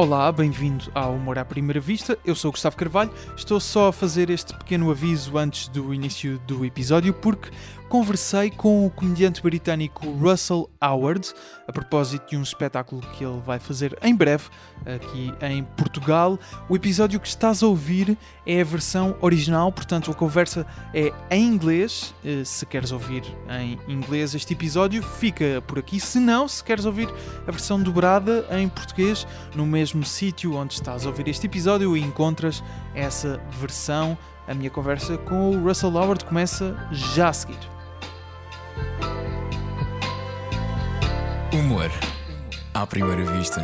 Olá, bem-vindo ao Humor à Primeira Vista. Eu sou o Gustavo Carvalho. Estou só a fazer este pequeno aviso antes do início do episódio porque conversei com o comediante britânico Russell Howard a propósito de um espetáculo que ele vai fazer em breve aqui em Portugal. O episódio que estás a ouvir é a versão original, portanto a conversa é em inglês. Eh, se queres ouvir em inglês este episódio, fica por aqui. Se não, se queres ouvir a versão dobrada em português, no mesmo sítio onde estás a ouvir este episódio, encontras essa versão. A minha conversa com o Russell Howard começa já a seguir. Humor à primeira vista.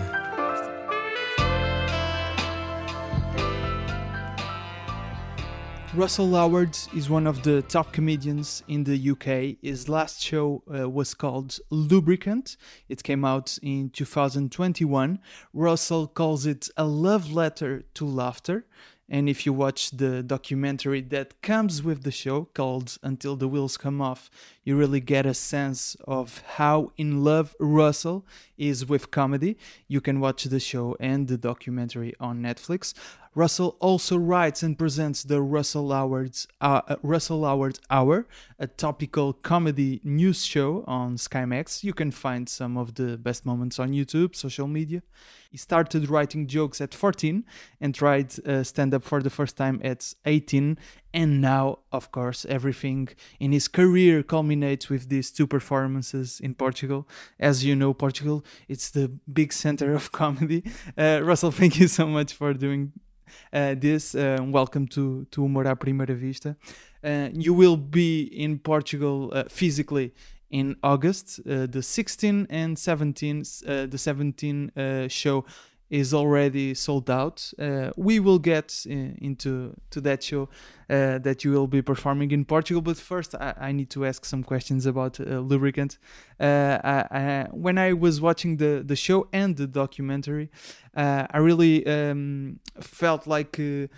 Russell Howard is one of the top comedians in the UK. His last show uh, was called Lubricant. It came out in 2021. Russell calls it a love letter to laughter. And if you watch the documentary that comes with the show called Until the Wheels Come Off, you really get a sense of how in love Russell is with comedy. You can watch the show and the documentary on Netflix. Russell also writes and presents the Russell Howard's uh, uh, Russell Howard Hour, a topical comedy news show on SkyMax. You can find some of the best moments on YouTube, social media. He started writing jokes at 14 and tried uh, stand up for the first time at 18. And now, of course, everything in his career culminates with these two performances in Portugal. As you know, Portugal, it's the big center of comedy. Uh, Russell, thank you so much for doing uh, this. Uh, welcome to, to Humor à Primeira Vista. Uh, you will be in Portugal uh, physically in August, uh, the 16 and 17. Uh, the 17 uh, show is already sold out. Uh, we will get uh, into to that show uh, that you will be performing in Portugal. But first, I, I need to ask some questions about uh, lubricant. Uh, I, I, when I was watching the the show and the documentary, uh, I really um, felt like you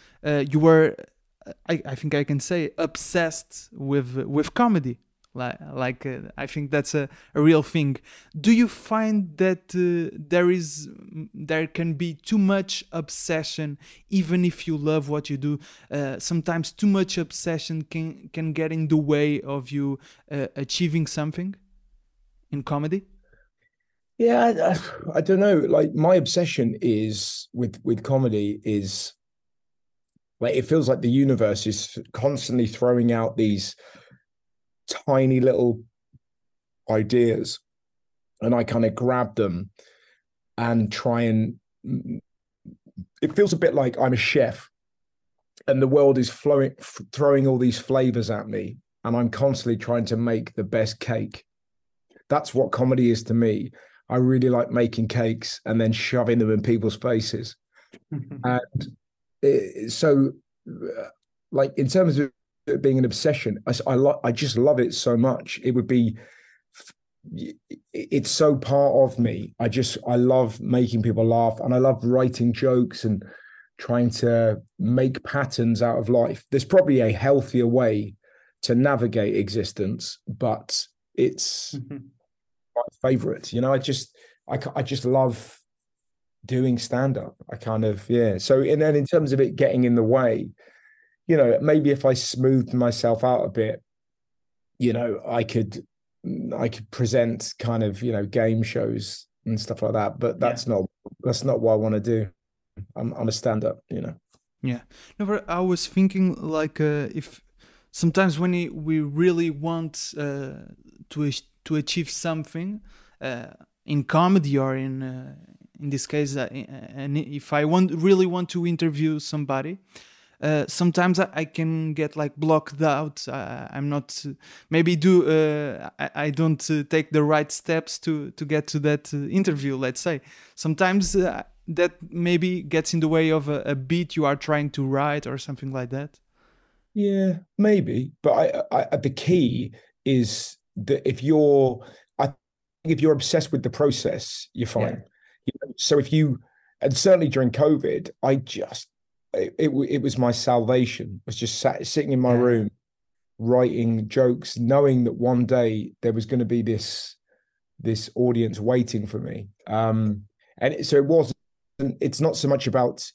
were. I, I think I can say obsessed with with comedy like, like uh, i think that's a, a real thing. Do you find that uh, there is there can be too much obsession even if you love what you do? Uh, sometimes too much obsession can can get in the way of you uh, achieving something in comedy? Yeah, I, I- I don't know. Like my obsession is with with comedy is like it feels like the universe is constantly throwing out these tiny little ideas, and I kind of grab them and try and. It feels a bit like I'm a chef, and the world is flowing, throwing all these flavors at me, and I'm constantly trying to make the best cake. That's what comedy is to me. I really like making cakes and then shoving them in people's faces. And it, so, uh, like in terms of it being an obsession, I, I, lo- I just love it so much. It would be, it's so part of me. I just, I love making people laugh and I love writing jokes and trying to make patterns out of life. There's probably a healthier way to navigate existence, but it's mm-hmm. my favorite. You know, I just I I just love doing stand up. I kind of yeah. So and then in terms of it getting in the way, you know, maybe if I smoothed myself out a bit, you know, I could I could present kind of you know game shows and stuff like that. But that's not that's not what I want to do. I'm I'm a stand up. You know. Yeah. No, but I was thinking like uh, if sometimes when we- really want uh, to to achieve something uh, in comedy or in uh, in this case, uh, i- and if I want really want to interview somebody. Uh, sometimes I, I can get like blocked out. Uh, I'm not maybe do uh, I, I don't uh, take the right steps to to get to that uh, interview. Let's say sometimes uh, that maybe gets in the way of a, a beat you are trying to write or something like that. Yeah, maybe. But I, I the key is that if you're I think if you're obsessed with the process, you're fine. You know, so if you and certainly during COVID, I just it, it, it was my salvation. I was just sat sitting in my Yeah. room writing jokes, knowing that one day there was going to be this this audience waiting for me. Um and it, so it wasn't. it's not so much about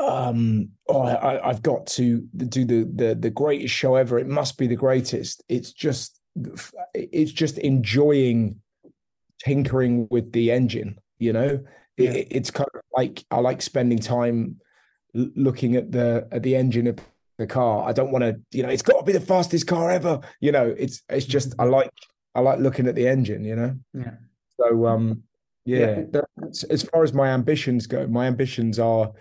um oh I, i've got to do the the the greatest show ever it must be the greatest it's just it's just enjoying tinkering with the engine you know yeah. it, it's kind of like i like spending time looking at the at the engine of the car i don't want to you know it's got to be the fastest car ever you know it's it's just i like i like looking at the engine you know yeah so um yeah, yeah. as far as my ambitions go my ambitions are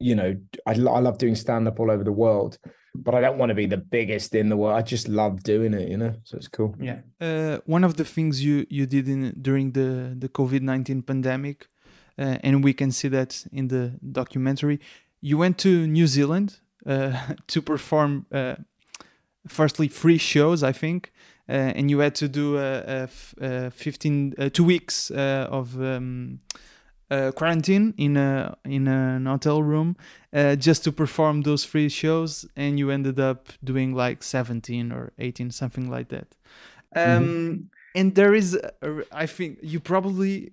you know, I, I love doing stand up all over the world, but I don't want to be the biggest in the world. I just love doing it, you know. So it's cool. Yeah. Uh, one of the things you you did in during the the COVID nineteen pandemic, uh, and we can see that in the documentary, you went to New Zealand uh, to perform. Uh, firstly, free shows, I think. Uh, and you had to do a, a, a 15 uh, two weeks of um, uh, quarantine in a in an hotel room uh, just to perform those free shows, and you ended up doing like 17 or 18, something like that. Um, mm-hmm. And there is, a, I think you probably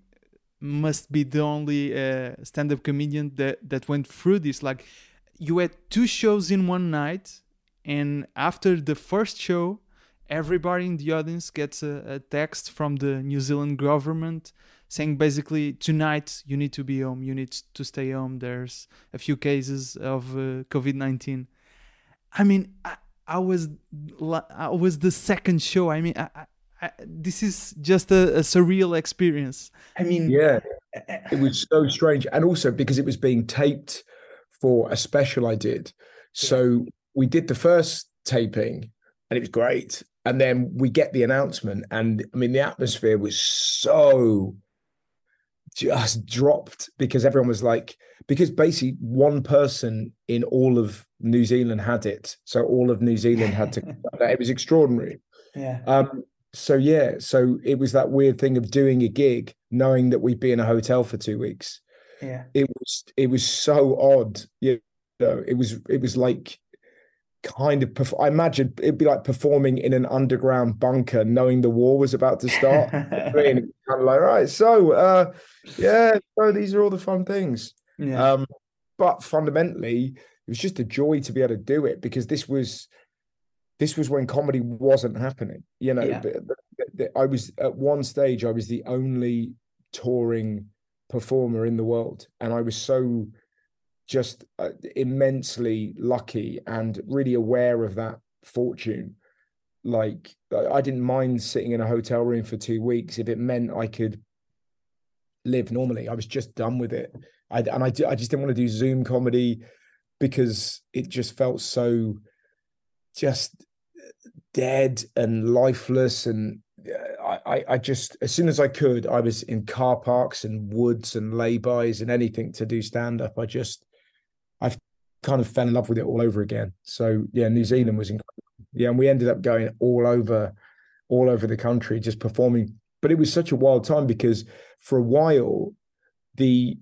must be the only uh, stand-up comedian that that went through this. Like, you had two shows in one night, and after the first show, everybody in the audience gets a, a text from the New Zealand government saying basically tonight you need to be home, you need to stay home. There's a few cases of uh, COVID nineteen. I mean, I, I, was I was the second show. I mean, I, I, this is just a, a, surreal experience. I mean, yeah, it was so strange, and also because it was being taped for a special I did. So we did the first taping, and it was great. And then we get the announcement, and I mean, the atmosphere was so just dropped because everyone was like, because basically one person in all of New Zealand had it. So all of New Zealand had to, it was extraordinary. Yeah. Um, so yeah, so it was that weird thing of doing a gig, knowing that we'd be in a hotel for two weeks. Yeah. It was, it was so odd. You know, it was, it was like, kind of I imagine it'd be like performing in an underground bunker knowing the war was about to start. kind of like, right, so uh yeah, so these are all the fun things. Yeah. Um, but fundamentally, it was just a joy to be able to do it because this was this was when comedy wasn't happening. You know, yeah. I was at one stage, I was the only touring performer in the world, and I was so just uh, immensely lucky and really aware of that fortune. Like I didn't mind sitting in a hotel room for two weeks if it meant I could live normally. I was just done with it. I, and I, I just didn't want to do Zoom comedy because it just felt so just dead and lifeless. And uh, I, I just, as soon as I could, I was in car parks and woods and laybys and anything to do stand up. I just, I kind of fell in love with it all over again. So yeah, New Zealand was incredible. Yeah, and we ended up going all over, all over the country, just performing. But it was such a wild time because for a while, the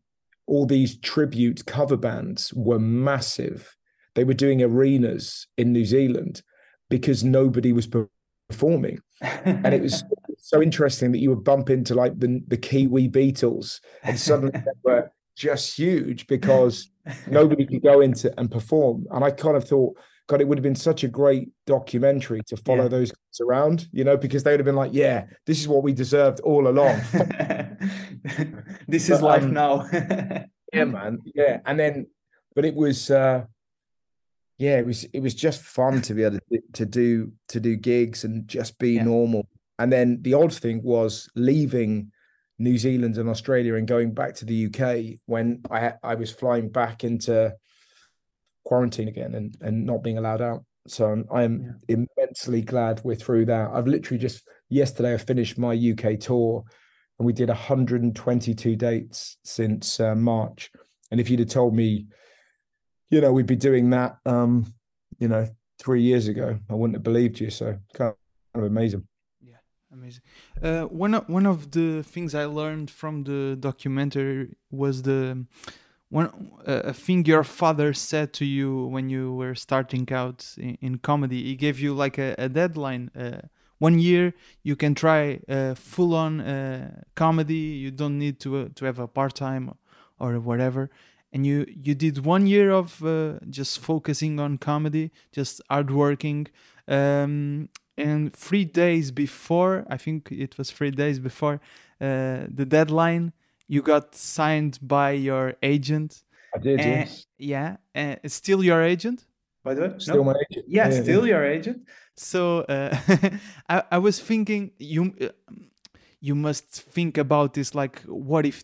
all these tribute cover bands were massive. They were doing arenas in New Zealand because nobody was performing, and it was so interesting that you would bump into like the the Kiwi Beatles, and suddenly they were just huge because nobody could go into and perform. And I kind of thought, God, it would have been such a great documentary to follow yeah. those guys around, you know, because they would have been like, yeah, this is what we deserved all along. this but, is life um, now. yeah, man. Yeah. And then, but it was, uh, yeah, it was, it was just fun to be able to, to do, to do gigs and just be yeah. normal. And then the odd thing was leaving New Zealand and Australia and going back to the UK when I I was flying back into quarantine again and and not being allowed out. So I'm, I'm yeah. immensely glad we're through that. I've literally just yesterday I finished my UK tour and we did 122 dates since uh, March. And if you'd have told me, you know, we'd be doing that, um, you know, three years ago, I wouldn't have believed you. So kind of amazing Yeah, amazing. Uh, one of, one of the things I learned from the documentary was the one uh, a thing your father said to you when you were starting out in, in comedy. He gave you like a, a deadline. Uh, one year you can try uh, full on uh, comedy. You don't need to uh, to have a part time or whatever. And you you did one year of uh, just focusing on comedy, just hardworking. Um, and three days before, I think it was three days before uh, the deadline, you got signed by your agent. I did, yes. Yeah, uh, still your agent. By the way, still no? my agent. Yeah, yeah still yeah. your agent. So uh, I, I was thinking you uh, you must think about this. Like, what if?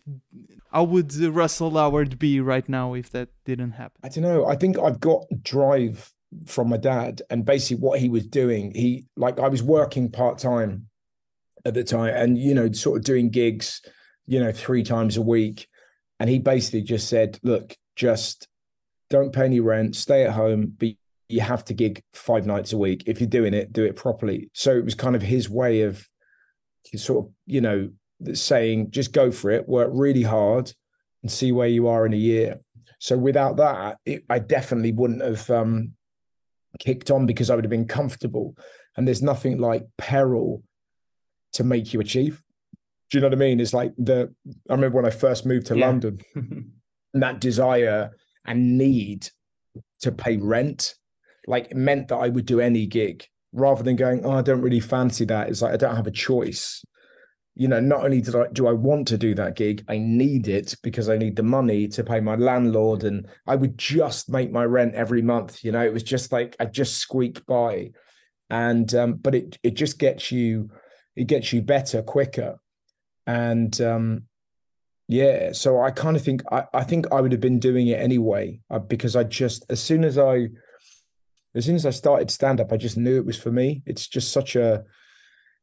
How would Russell Howard be right now if that didn't happen? I don't know. I think I've got drive from my dad, and basically what he was doing. He like I was working part time at the time, and you know, sort of doing gigs, you know, three times a week, and he basically just said, "Look, just don't pay any rent, stay at home, but you have to gig five nights a week. If you're doing it, do it properly. So it was kind of his way of sort of, you know, saying just go for it, work really hard and see where you are in a year. So without that, it, I definitely wouldn't have um, kicked on because I would have been comfortable. And there's nothing like peril to make you achieve. Do you know what I mean? It's like the I remember when I first moved to yeah. London, that desire and need to pay rent like meant that I would do any gig rather than going, oh, I don't really fancy that. It's like I don't have a choice. You know, not only did I do I want to do that gig, I need it because I need the money to pay my landlord, and I would just make my rent every month. You know, it was just like I just squeak by, and um, but it it just gets you, it gets you better quicker, and um, yeah. So I kind of think I I think I would have been doing it anyway uh, because I just as soon as I as soon as I started stand up, I just knew it was for me. It's just such a,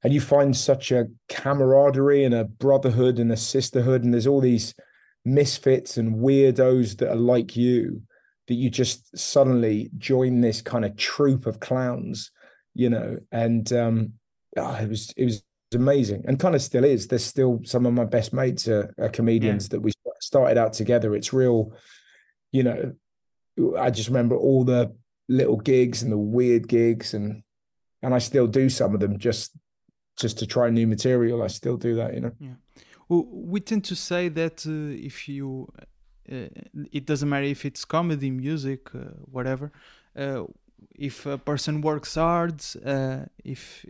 and you find such a camaraderie and a brotherhood and a sisterhood, and there's all these misfits and weirdos that are like you that you just suddenly join this kind of troop of clowns, you know, and um, oh, it was it was amazing and kind of still is. There's still some of my best mates are, are comedians yeah. that we started out together. It's real, you know. I just remember all the little gigs and the weird gigs and and I still do some of them just just to try new material. I still do that, you know. Yeah. Well, we tend to say that uh, if you, uh, it doesn't matter if it's comedy, music, uh, whatever. Uh, if a person works hard, uh, if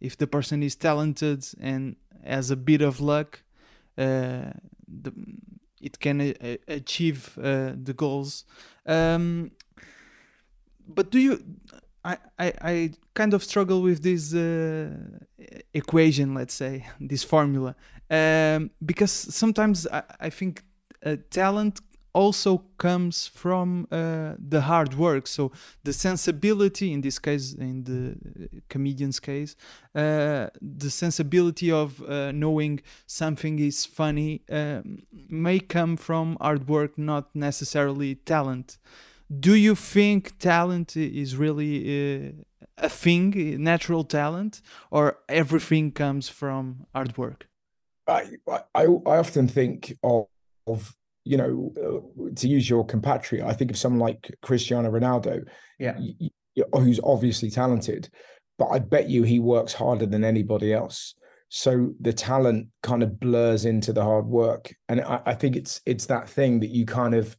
if the person is talented and has a bit of luck, uh, the, it can achieve the goals. Um, but do you I, I, I kind of struggle with this uh, equation, let's say, this formula, um, because sometimes I, I think uh, talent also comes from uh, the hard work. So the sensibility, in this case, in the comedian's case, uh, the sensibility of uh, knowing something is funny um, may come from hard work, not necessarily talent do you think talent is really uh, a thing, natural talent, or everything comes from hard work? I I, I often think of, of you know uh, to use your compatriot. I think of someone like Cristiano Ronaldo, yeah, who's obviously talented, but I bet you he works harder than anybody else. So the talent kind of blurs into the hard work, and I, I think it's it's that thing that you kind of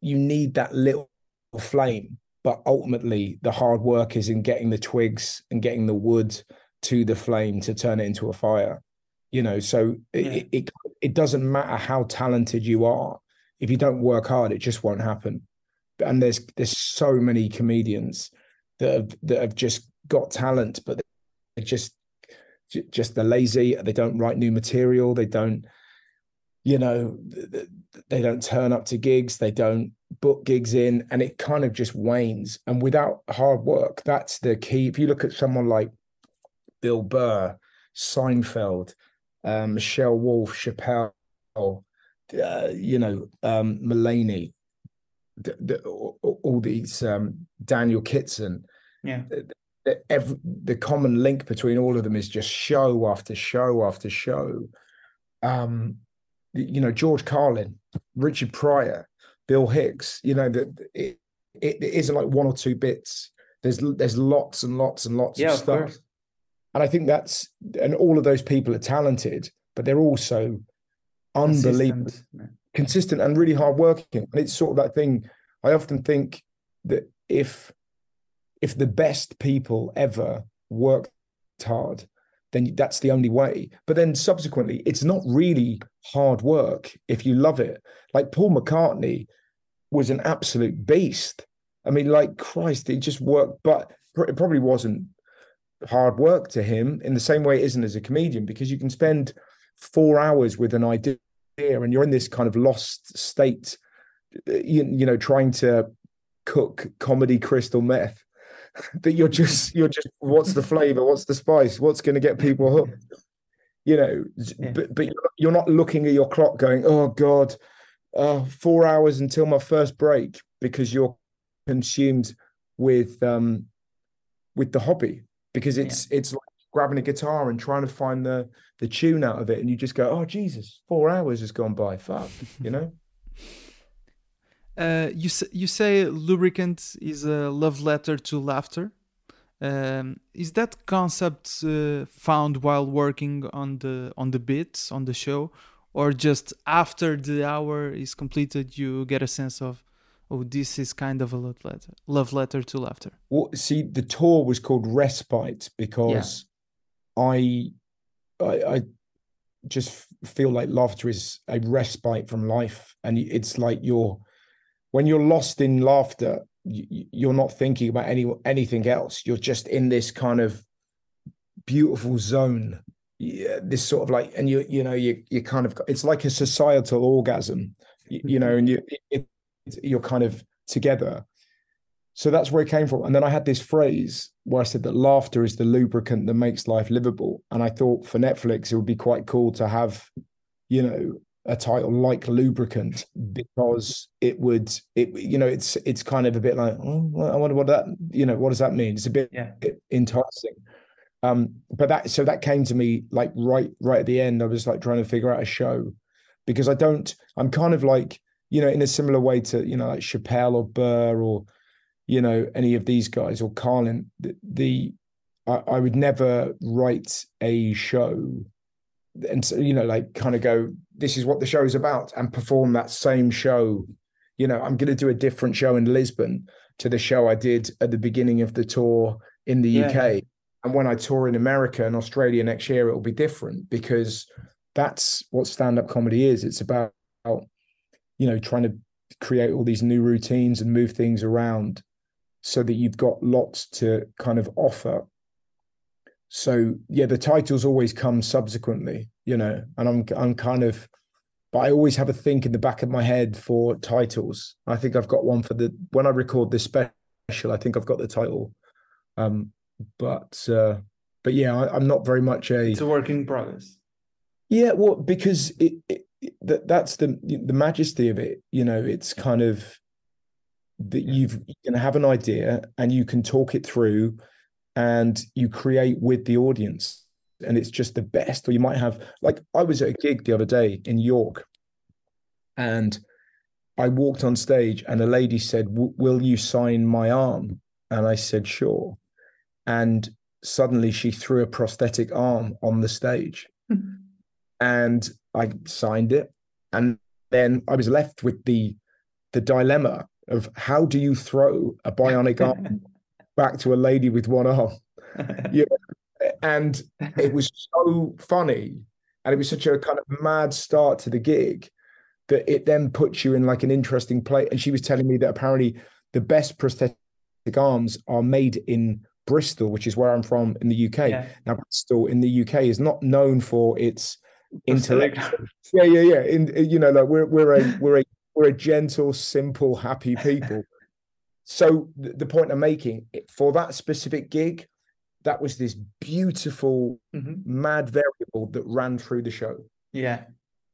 you need that little flame but ultimately the hard work is in getting the twigs and getting the wood to the flame to turn it into a fire you know? So yeah. it, it it doesn't matter how talented you are. If you don't work hard it just won't happen. And there's there's so many comedians that have that have just got talent but they're just just they're lazy they don't write new material they don't you know they don't turn up to gigs they don't book gigs in and it kind of just wanes. And without hard work that's the key. If you look at someone like bill burr seinfeld um, michelle wolf chappelle uh, you know um, mulaney the, the, all, these um, daniel kitson yeah. the, every, the common link between all of them is just show after show after show. Um you know, George Carlin, Richard Pryor, Bill Hicks, you know, that it, it isn't like one or two bits. There's there's lots and lots and lots Yeah, of of stuff. course. And I think that's and all of those people are talented, but they're also unbelievable Consistent. consistent and really hardworking. And it's sort of that thing. I often think that if if the best people ever worked hard, then that's the only way. But then subsequently, it's not really hard work if you love it. Like Paul McCartney was an absolute beast. I mean, like Christ, he just worked, but it probably wasn't hard work to him in the same way it isn't as a comedian because you can spend four hours with an idea and you're in this kind of lost state uh, you, you know trying to cook comedy crystal meth that you're just you're just what's the flavor? What's the spice? What's going to get people hooked? You know Yeah. but but you're- not looking at your clock going oh god uh, four hours until my first break because you're consumed with um with the hobby. Because it's it's like grabbing a guitar and trying to find the the tune out of it and you just go oh jesus four hours has gone by. Fuck you know Uh, you you say lubricant is a love letter to laughter. Um, is that concept uh, found while working on the on the bits on the show, or just after the hour is completed, you get a sense of, oh, this is kind of a love letter, love letter to laughter. Well, see, the tour was called Respite because I, I, I just feel like laughter is a respite from life, and it's like you're when you're lost in laughter, you, you're not thinking about any anything else. You're just in this kind of beautiful zone. Yeah, this sort of like, and you you know you you kind of it's like a societal orgasm, you, you know, mm-hmm. and you it, you're kind of together. So that's where it came from. And then I had this phrase where I said that laughter is the lubricant that makes life livable. And I thought for Netflix, it would be quite cool to have, you know, a title like lubricant because it would it you know it's it's kind of a bit like oh, I wonder what that you know what does that mean? It's a bit Yeah. enticing. Um but that so that came to me like right right at the end. I was like trying to figure out a show because I don't I'm kind of like you know in a similar way to you know like Chappelle or Burr or you know any of these guys or Carlin the, the I, I would never write a show and so you know like kind of go this is what the show's about and perform that same show. You know i'm going to do a different show in lisbon to the show i did at the beginning of the tour in the Yeah, uk and when i tour in america and australia next year it will be different because that's what stand-up comedy is. It's about you know trying to create all these new routines and move things around so that you've got lots to kind of offer so yeah the titles always come subsequently you know and i'm i'm kind of but i always have a think in the back of my head for titles i think i've got one for the when i record this special i think i've got the title um but uh but yeah I, i'm not very much a It's a work in progress. yeah, well, because it, it, it that that's the the majesty of it. You know, it's kind of that you've you can have an idea and you can talk it through, and you create with the audience, and it's just the best. Or you might have like I was at a gig the other day in York, and I walked on stage, and a lady said, "Will you sign my arm?" And I said, "Sure," and suddenly she threw a prosthetic arm on the stage and I signed it. And then I was left with the the dilemma of how do you throw a bionic arm back to a lady with one arm? yeah. And it was so funny, and it was such a kind of mad start to the gig that it then puts you in like an interesting place. And she was telling me that apparently the best prosthetic arms are made in Bristol, which is where I'm from in the UK. Yeah. Now, Bristol in the UK is not known for its intellectual. Yeah, yeah, yeah. In you know, like we're we're a we're a we're a gentle, simple, happy people. So th- the point I'm making for that specific gig, that was this beautiful, Mhm. mad variable that ran through the show. Yeah.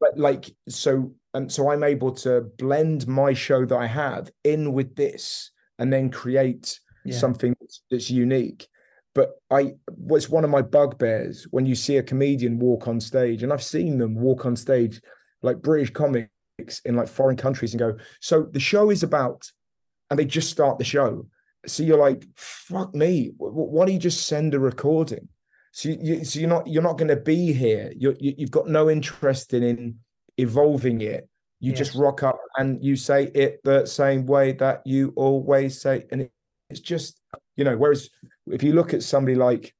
But like so, and so I'm able to blend my show that I have in with this, and then create Yeah. something that's, that's unique. But I what's one of my bugbears when you see a comedian walk on stage, and I've seen them walk on stage like British comics in like foreign countries and go, so the show is about, and they just start the show, so you're like, fuck me. Why don't you just send a recording? So you, so you're not you're not going to be here. You're, you, you've got no interest in, in evolving it. You yes. just rock up and you say it the same way that you always say, and it, it's just you know. Whereas if you look at somebody like,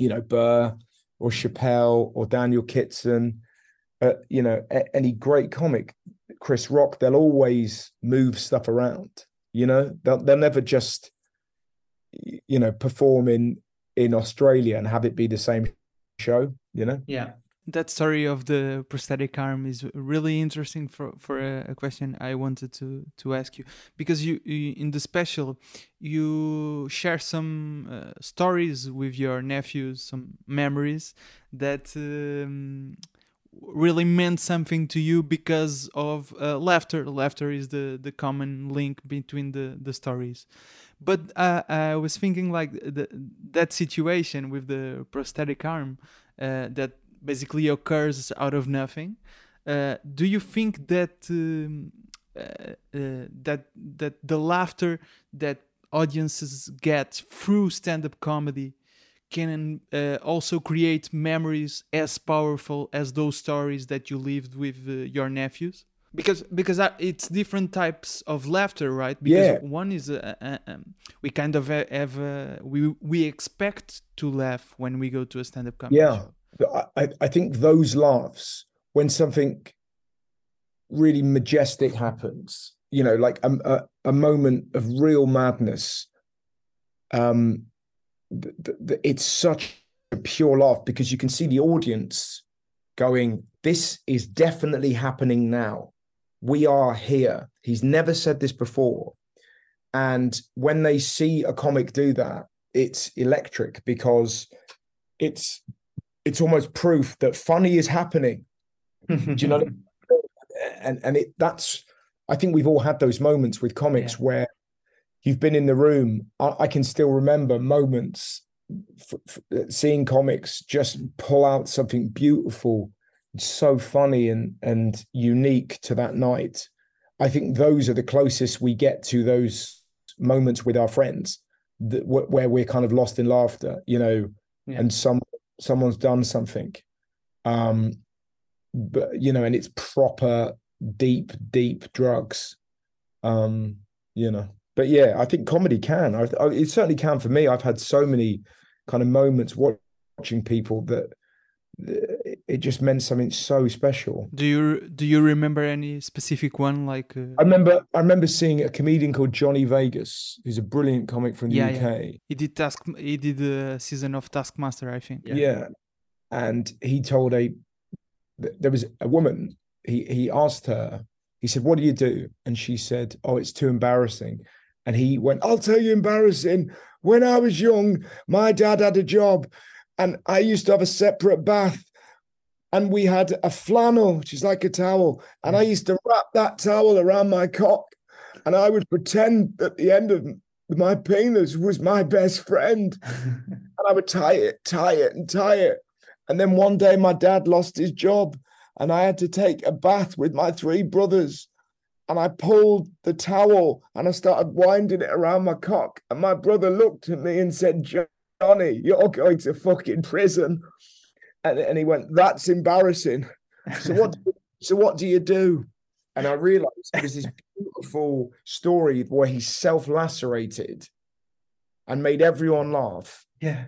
you know, Burr or Chappelle or Daniel Kitson, uh, you know, a, any great comic, Chris Rock, they'll always move stuff around. You know, they'll they'll never just you know perform in in Australia and have it be the same show. You know. Yeah. That story of the prosthetic arm is really interesting for, for a, a question I wanted to, to ask you because you, you in the special you share some uh, stories with your nephews, some memories that um, really meant something to you because of uh, laughter. Laughter is the, the common link between the, the stories. But uh, I was thinking like the, that situation with the prosthetic arm uh, that basically occurs out of nothing. Uh, do you think that um, uh, uh, that that the laughter that audiences get through stand-up comedy can uh, also create memories as powerful as those stories that you lived with uh, your nephews because because it's different types of laughter right because yeah. one is uh, uh um, we kind of have uh, we we expect to laugh when we go to a stand-up comedy yeah show. I, I think those laughs when something really majestic happens you know like a, a, a moment of real madness um the, the, it's such a pure laugh because you can see the audience going, This is definitely happening now. We are here. He's never said this before. And when they see a comic do that, it's electric because it's it's almost proof that funny is happening. do you know? And and it that's I think we've all had those moments with comics yeah. where you've been in the room. I, I can still remember moments f- f- seeing comics just pull out something beautiful, so funny and and unique to that night. I think those are the closest we get to those moments with our friends that where we're kind of lost in laughter, you know, yeah. and some someone's done something, um, but you know, and it's proper deep, deep drugs, um, you know but yeah, I think comedy can. I, I, it certainly can for me. I've had so many kind of moments watching people that it just meant something so special. Do you do you remember any specific one? Like uh... I remember, I remember seeing a comedian called Johnny Vegas, who's a brilliant comic from the yeah, UK. Yeah. He did task. He did a season of Taskmaster, I think. Yeah. yeah, and he told a there was a woman. He he asked her. He said, "What do you do?" And she said, "Oh, it's too embarrassing." And he went, I'll tell you embarrassing. When I was young, my dad had a job and I used to have a separate bath. And we had a flannel, which is like a towel. And I mm. used to wrap that towel around my cock. And I would pretend at the end of my penis was my best friend. and I would tie it, tie it, and tie it. And then one day my dad lost his job and I had to take a bath with my three brothers and I pulled the towel and I started winding it around my cock. And my brother looked at me and said, Johnny, you're going to fucking prison. And, and he went, That's embarrassing. So what do, so what do you do? And I realized was this beautiful story where he self-lacerated and made everyone laugh. Yeah.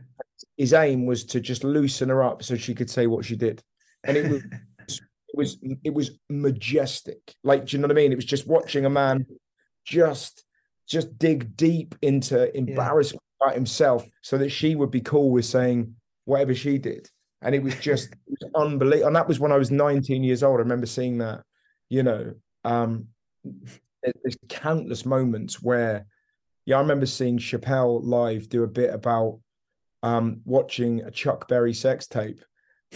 His aim was to just loosen her up so she could say what she did. And it was was it was majestic. Like, do you know what I mean? It was just watching a man just just dig deep into embarrassment yeah. about himself so that she would be cool with saying whatever she did. And it was just it was unbelievable. And that was when I was 19 years old. I remember seeing that, you know. Um, there's countless moments where, yeah, I remember seeing Chappelle live do a bit about um, watching a Chuck Berry sex tape.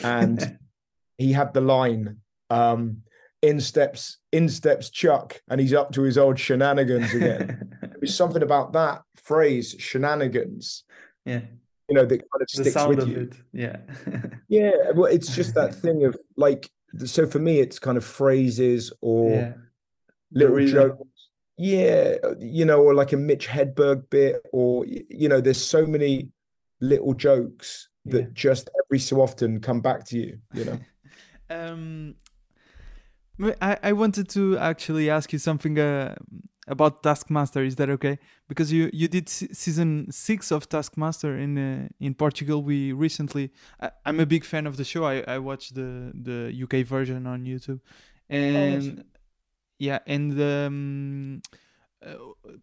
And he had the line, um, in steps in steps Chuck, and he's up to his old shenanigans again. There's something about that phrase, shenanigans. Yeah. You know, that kind of sticks with you. It. Yeah. yeah. Well, it's just that thing of like so for me it's kind of phrases or yeah. little jokes. yeah, you know, or like a Mitch Hedberg bit, or you know, there's so many little jokes that yeah. just every so often come back to you. You know. um, I I wanted to actually ask you something. Uh, about Taskmaster. Is that okay? Because you you did season six of Taskmaster in uh, in Portugal. We recently. I, am a big fan of the show. I I watched the the UK version on YouTube, and oh, yeah, and um,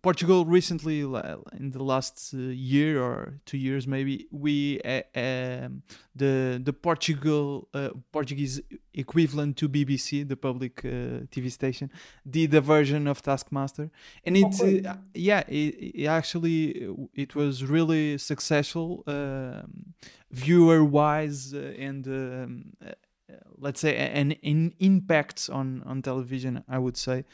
Portugal recently, in the last uh, year or two years, maybe we uh, um, the the Portugal uh, Portuguese equivalent to BBC, the public uh, TV station, did a version of Taskmaster, and it uh, yeah, it, it, actually it was really successful um, viewer wise and. Um, let's say an, an impact on on television i would say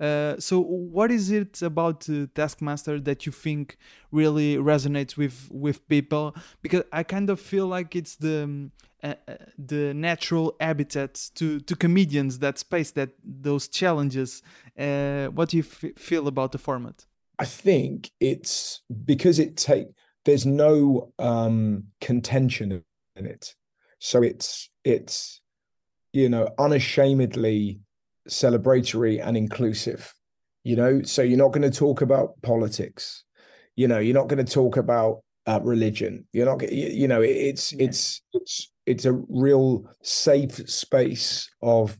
uh, so, what is it about uh, Taskmaster that you think really resonates with with people? Because I kind of feel like it's the uh the natural habitat to to comedians that space that those challenges. Uh, what do you feel about the format? I think it's because it take there's no um, contention in it, so it's it's you know unashamedly celebratory and inclusive you know? So you're not going to talk about politics. You know you're not going to talk about uh, religion. You're not you know it's yeah. it's it's it's a real safe space of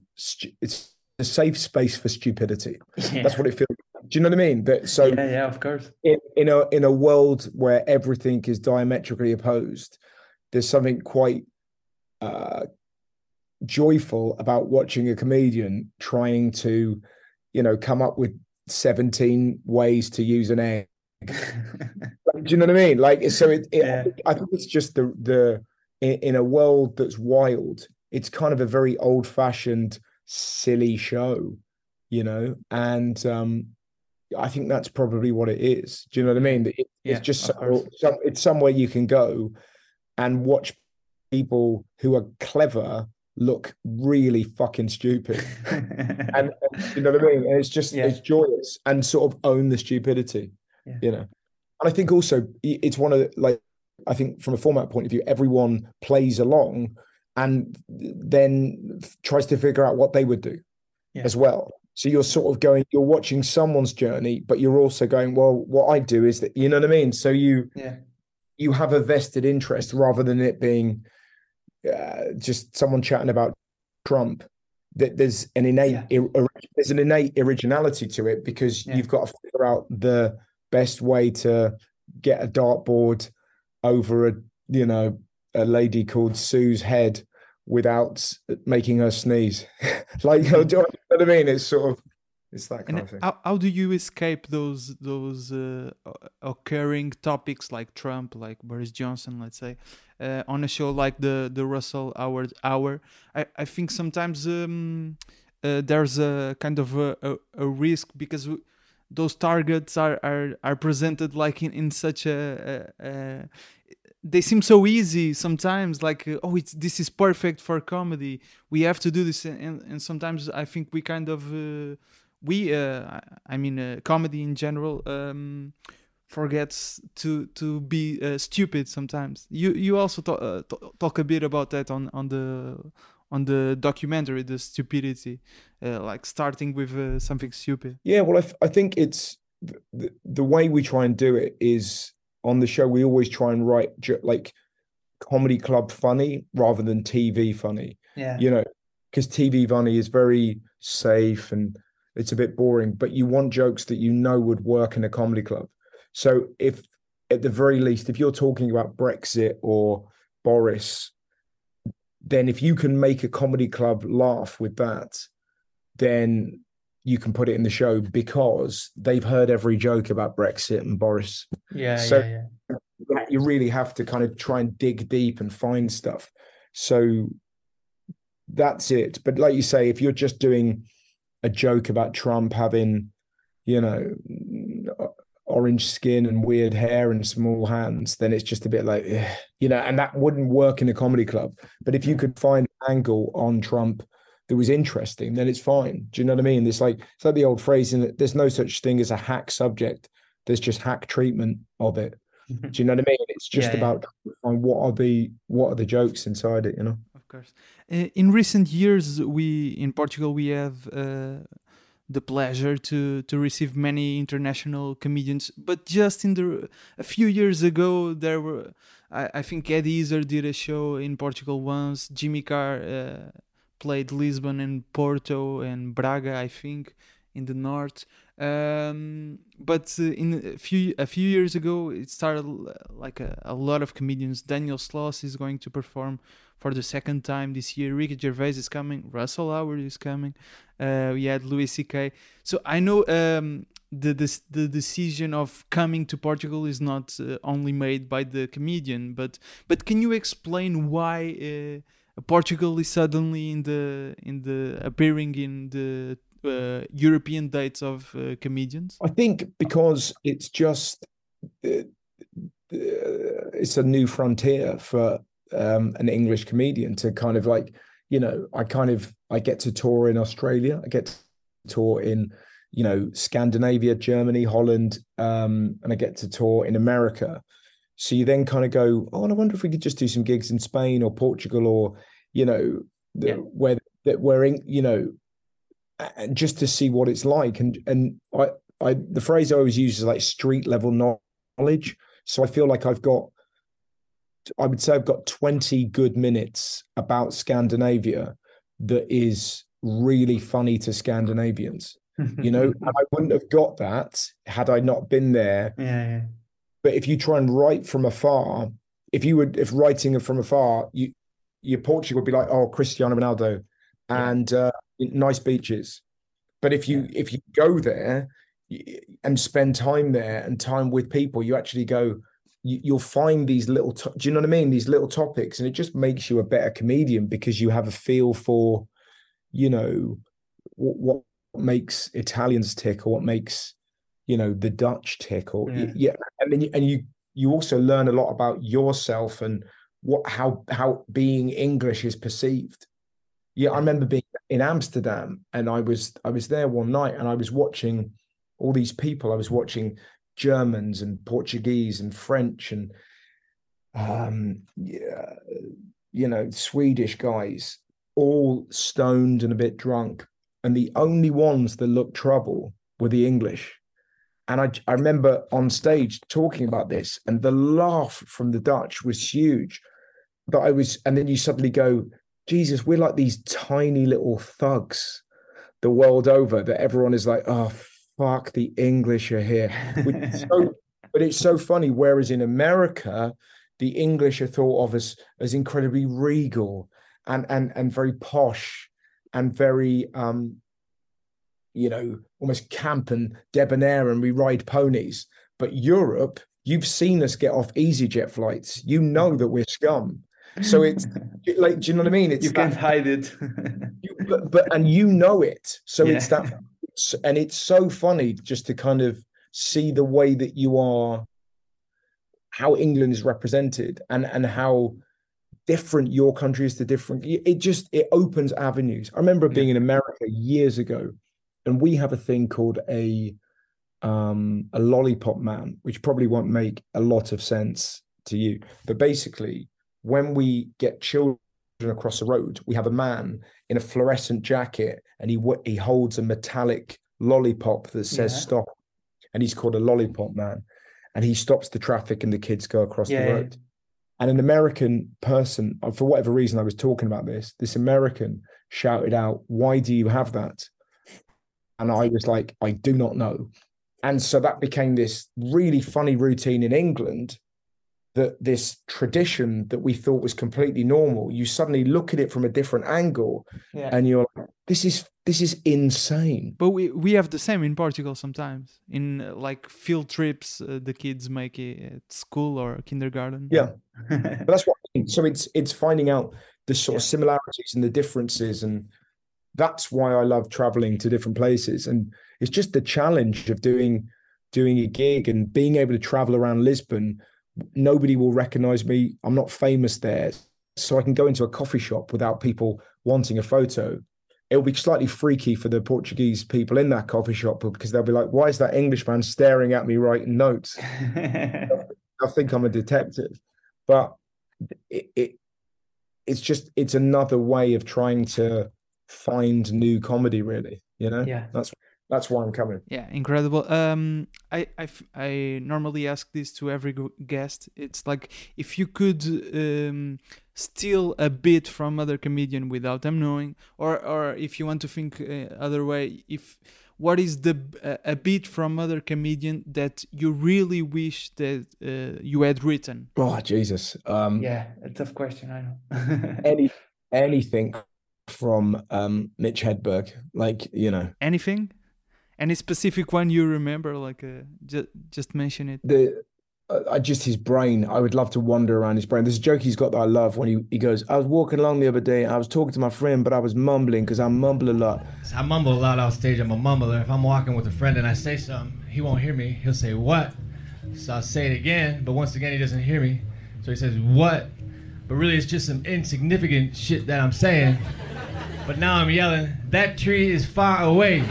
it's a safe space for stupidity. Yeah. that's what it feels do you know what i mean? That so yeah yeah of course. in, in a in a world where everything is diametrically opposed there's something quite uh, joyful about watching a comedian trying to, you know, come up with 17 ways to use an egg. Do you know what I mean? Like, so it, it yeah. I think it's just the, the, in, a world that's wild, it's kind of a very old fashioned, silly show, you know? And, um, I think that's probably what it is. Do you know what I mean? It, yeah, it's just some, some, it's somewhere you can go and watch people who are clever look really fucking stupid. and, you know what I mean? And it's just yeah. it's joyous and sort of own the stupidity. Yeah. You know. And I think also it's one of the, like I think from a format point of view, everyone plays along and then tries to figure out what they would do yeah. as well. So you're sort of going, you're watching someone's journey, but you're also going, well, what I do is that you know what I mean. So you yeah. you have a vested interest rather than it being uh, just someone chatting about Trump, that there's an innate yeah. ir- there's an innate originality to it because yeah. you've got to figure out the best way to get a dartboard over a you know a lady called Sue's head without making her sneeze. like, you know what I mean? It's sort of it's that kind and of thing. How, how do you escape those those uh, occurring topics like Trump, like Boris Johnson, let's say, uh, on a show like the the Russell Howard Hour? I I think sometimes um, uh, there's a kind of a, a, a risk because those targets are are, are presented like in, in such a, a they seem so easy sometimes like uh, oh it's this is perfect for comedy we have to do this and, and sometimes i think we kind of uh, we uh, i mean uh, comedy in general um, forgets to to be uh, stupid sometimes. You you also talk, uh, talk a bit about that on on the on the documentary the stupidity uh, like starting with uh, something stupid. Yeah well I, I think it's the, the way we try and do it is on the show we always try and write like comedy club funny rather than tv funny. Yeah. You know because tv funny is very safe and it's a bit boring, but you want jokes that you know would work in a comedy club. So if at the very least, if you're talking about Brexit or Boris, then if you can make a comedy club laugh with that, then you can put it in the show because they've heard every joke about Brexit and Boris. Yeah. So yeah, yeah. you really have to kind of try and dig deep and find stuff. So that's it. But like you say, if you're just doing a joke about Trump having, you know, orange skin and weird hair and small hands, then it's just a bit like, you know, and that wouldn't work in a comedy club. But if you could find an angle on Trump that was interesting, then it's fine. Do you know what I mean? It's like it's like the old phrase in that there's no such thing as a hack subject. There's just hack treatment of it. Do you know what I mean? It's just Yeah, yeah. about what are the what are the jokes inside it, you know? Of course. Uh, In recent years, we in Portugal we have uh, the pleasure to to receive many international comedians. But just in the a few years ago, there were I, I think Eddie Izzard did a show in Portugal once. Jimmy Carr uh, played Lisbon and Porto and Braga, I think, in the north. Um, but uh, in a few a few years ago, it started uh, like a, a lot of comedians. Daniel Sloss is going to perform for the second time this year. Ricky Gervais is coming. Russell Howard is coming. Uh, we had Louis C.K. So I know um, the, the the decision of coming to Portugal is not uh, only made by the comedian, but but can you explain why uh, Portugal is suddenly in the in the appearing in the uh, European dates of uh, comedians? I think because it's just uh, uh, it's a new frontier for um, an English comedian to kind of like you know I kind of I get to tour in Australia, I get to tour in you know Scandinavia, Germany, Holland, um, and I get to tour in America. So you then kind of go, oh, and I wonder if we could just do some gigs in Spain or Portugal or you know the, Yeah. where that we're in, you know and just to see what it's like. And and I I the phrase I always use is like street level knowledge. So I feel like I've got I would say I've got 20 good minutes about Scandinavia that is really funny to Scandinavians. You know, I wouldn't have got that had I not been there. yeah, yeah. But if you try and write from afar, if you would if writing from afar, you your Portugal would be like, oh, Cristiano Ronaldo Yeah. and uh, nice beaches. But if you if you go there and spend time there and time with people, you actually go. You, you'll find these little. To- do you know what I mean? These little topics, and it just makes you a better comedian because you have a feel for, you know, what, what makes Italians tick or what makes, you know, the Dutch tick or Yeah. Mm. yeah, and then you, and you you also learn a lot about yourself and what how how being English is perceived. Yeah, I remember being in Amsterdam and I was I was there one night and I was watching all these people. I was watching Germans and Portuguese and French and um yeah, you know, Swedish guys, all stoned and a bit drunk. And the only ones that looked trouble were the English. And I, I remember on stage talking about this, and the laugh from the Dutch was huge. But I was, and then you suddenly go, Jesus, we're like these tiny little thugs the world over that everyone is like, oh, fuck, the English are here. So, but it's so funny. Whereas in America, the English are thought of as, as incredibly regal and, and, and very posh and very, um, you know, almost camp and debonair and we ride ponies. But Europe, you've seen us get off EasyJet flights. You know that we're scum. So it's like, do you know what I mean? It's you that- can't hide it. you- but, but and you know it so it's that and it's so funny just to kind of see the way that you are how england is represented and and how different your country is to different it just it opens avenues. I remember being in america years ago and we have a thing called a um a lollipop man which probably won't make a lot of sense to you. But basically when we get children across the road. We have a man in a fluorescent jacket and he he holds a metallic lollipop that says Yeah. stop and he's called a lollipop man. And he stops the traffic and the kids go across Yeah, the yeah. road. And an american person uh, for whatever reason i was talking about this this american shouted out why do you have that? And i was like i do not know. And so that became this really funny routine in england that this tradition that we thought was completely normal you suddenly look at it from a different angle yeah. and you're like this is this is insane But we we have the same in Portugal sometimes. In uh, like field trips, uh, the kids make it at school or kindergarten. Yeah. but that's what I mean. so it's it's finding out the sort of similarities and the differences and that's why I love traveling to different places and it's just the challenge of doing doing a gig and being able to travel around Lisbon nobody will recognize me I'm not famous there so I can go into a coffee shop without people wanting a photo it'll be slightly freaky for the Portuguese people in that coffee shop because they'll be like, "Why is that Englishman staring at me writing notes?" I think I'm a detective, but it, it it's just it's another way of trying to find new comedy. Really, you know. Yeah. That's that's why I'm coming. Yeah, incredible. Um, I normally ask this to every guest. It's like if you could um, steal a bit from other comedian without them knowing, or or if you want to think uh, other way, if what is the uh, a bit from other comedian that you really wish that uh, you had written? Oh Jesus. Um, Yeah, a tough question. I know. Any anything from um, Mitch Hedberg, like you know Anything? Any specific one you remember? Like, uh, just just mention it. the uh, I just his brain. I would love to wander around his brain. There's a joke he's got that I love when he, he goes, I was walking along the other day, I was talking to my friend, but I was mumbling because I mumble a lot. I mumble a lot off stage. I'm a mumbler. If I'm walking with a friend and I say something, he won't hear me. He'll say, What? So I'll say it again, but once again, he doesn't hear me. So he says, What? But really, it's just some insignificant shit that I'm saying. But now I'm yelling, That tree is far away.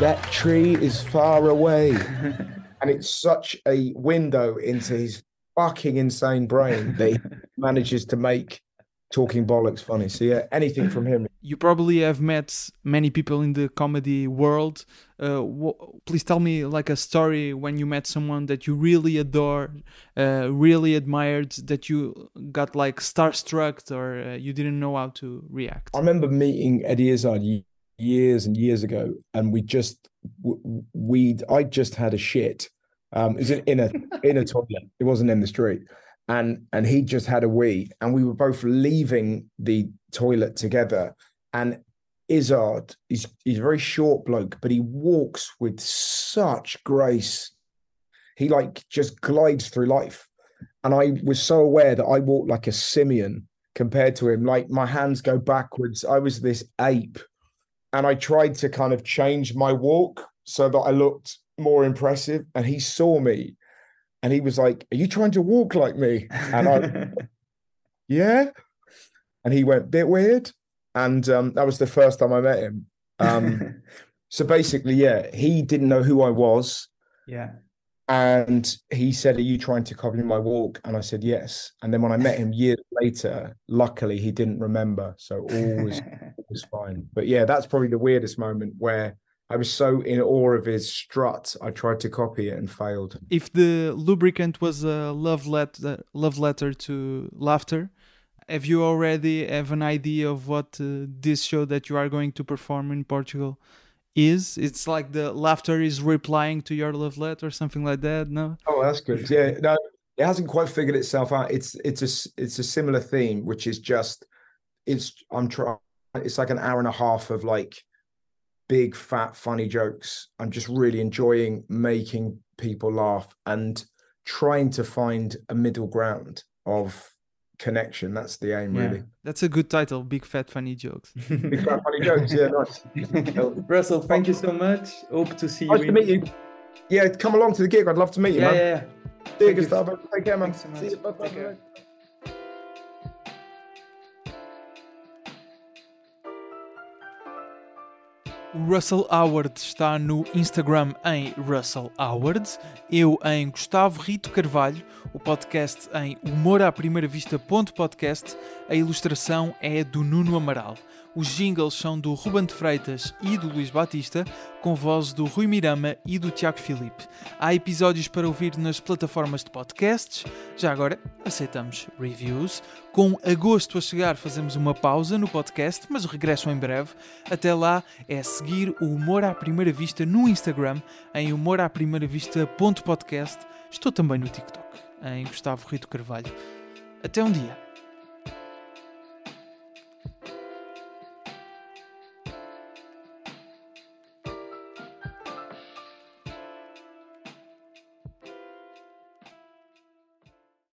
That tree is far away. and it's such a window into his fucking insane brain that he manages to make talking bollocks funny. So yeah, anything from him. you probably have met many people in the comedy world. Uh, please tell me like a story when you met someone that you really adore, uh, really admired, that you got like starstruck or uh, you didn't know how to react. I remember meeting Eddie Izzard ye- years and years ago, and we just we I just had a shit. Um, it was in, a in a toilet. It wasn't in the street, and and he just had a wee, and we were both leaving the toilet together. And Izzard, he's he's a very short bloke, but he walks with such grace. He like just glides through life, and I was so aware that I walked like a simian compared to him. Like my hands go backwards. I was this ape. And I tried to kind of change my walk so that I looked more impressive. And he saw me and he was like, Are you trying to walk like me? And I, yeah. And he went, Bit weird. And um, that was the first time I met him. Um, so basically, yeah, he didn't know who I was. yeah. And he said, Are you trying to copy my walk? And I said, Yes. And then when I met him years later, luckily he didn't remember. So all was, was fine. But yeah, that's probably the weirdest moment where I was so in awe of his strut, I tried to copy it and failed. if the lubricant was a love letter, love letter to laughter, have you already have an idea of what uh, this show that you are going to perform in Portugal is? It's like the laughter is replying to your love letter, or something like that. No. Oh, that's good. Yeah, no, it hasn't quite figured itself out. It's it's a it's a similar theme, which is just it's I'm trying. It's like an hour and a half of like big fat funny jokes. I'm just really enjoying making people laugh and trying to find a middle ground of connection. That's the aim, really. That's a good title. Big fat funny jokes. Big fat funny jokes. Yeah, nice. Russell, thank you so much. Hope to see you. Nice to meet you. Yeah, come along to the gig. I'd love to meet you, Yeah, man. yeah, yeah. See you, Thank you. Gustavo. Take care, man. Thanks so much. See you. Bye, O Russell Howard está no Instagram em Russell Howard, eu em Gustavo Rito Carvalho, o podcast em humoraprimeiravista.podcast, a ilustração é do Nuno Amaral. Os jingles são do Ruben de Freitas e do Luís Batista, com vozes do Rui Mirama e do Tiago Filipe. Há episódios para ouvir nas plataformas de podcasts. Já agora, aceitamos reviews. Com agosto a chegar, fazemos uma pausa no podcast, mas o regresso em breve. Até lá, é seguir o Humor à Primeira Vista no Instagram, em humoraprimeiravista.podcast. Estou também no TikTok, em Gustavo Rito Carvalho. Até um dia.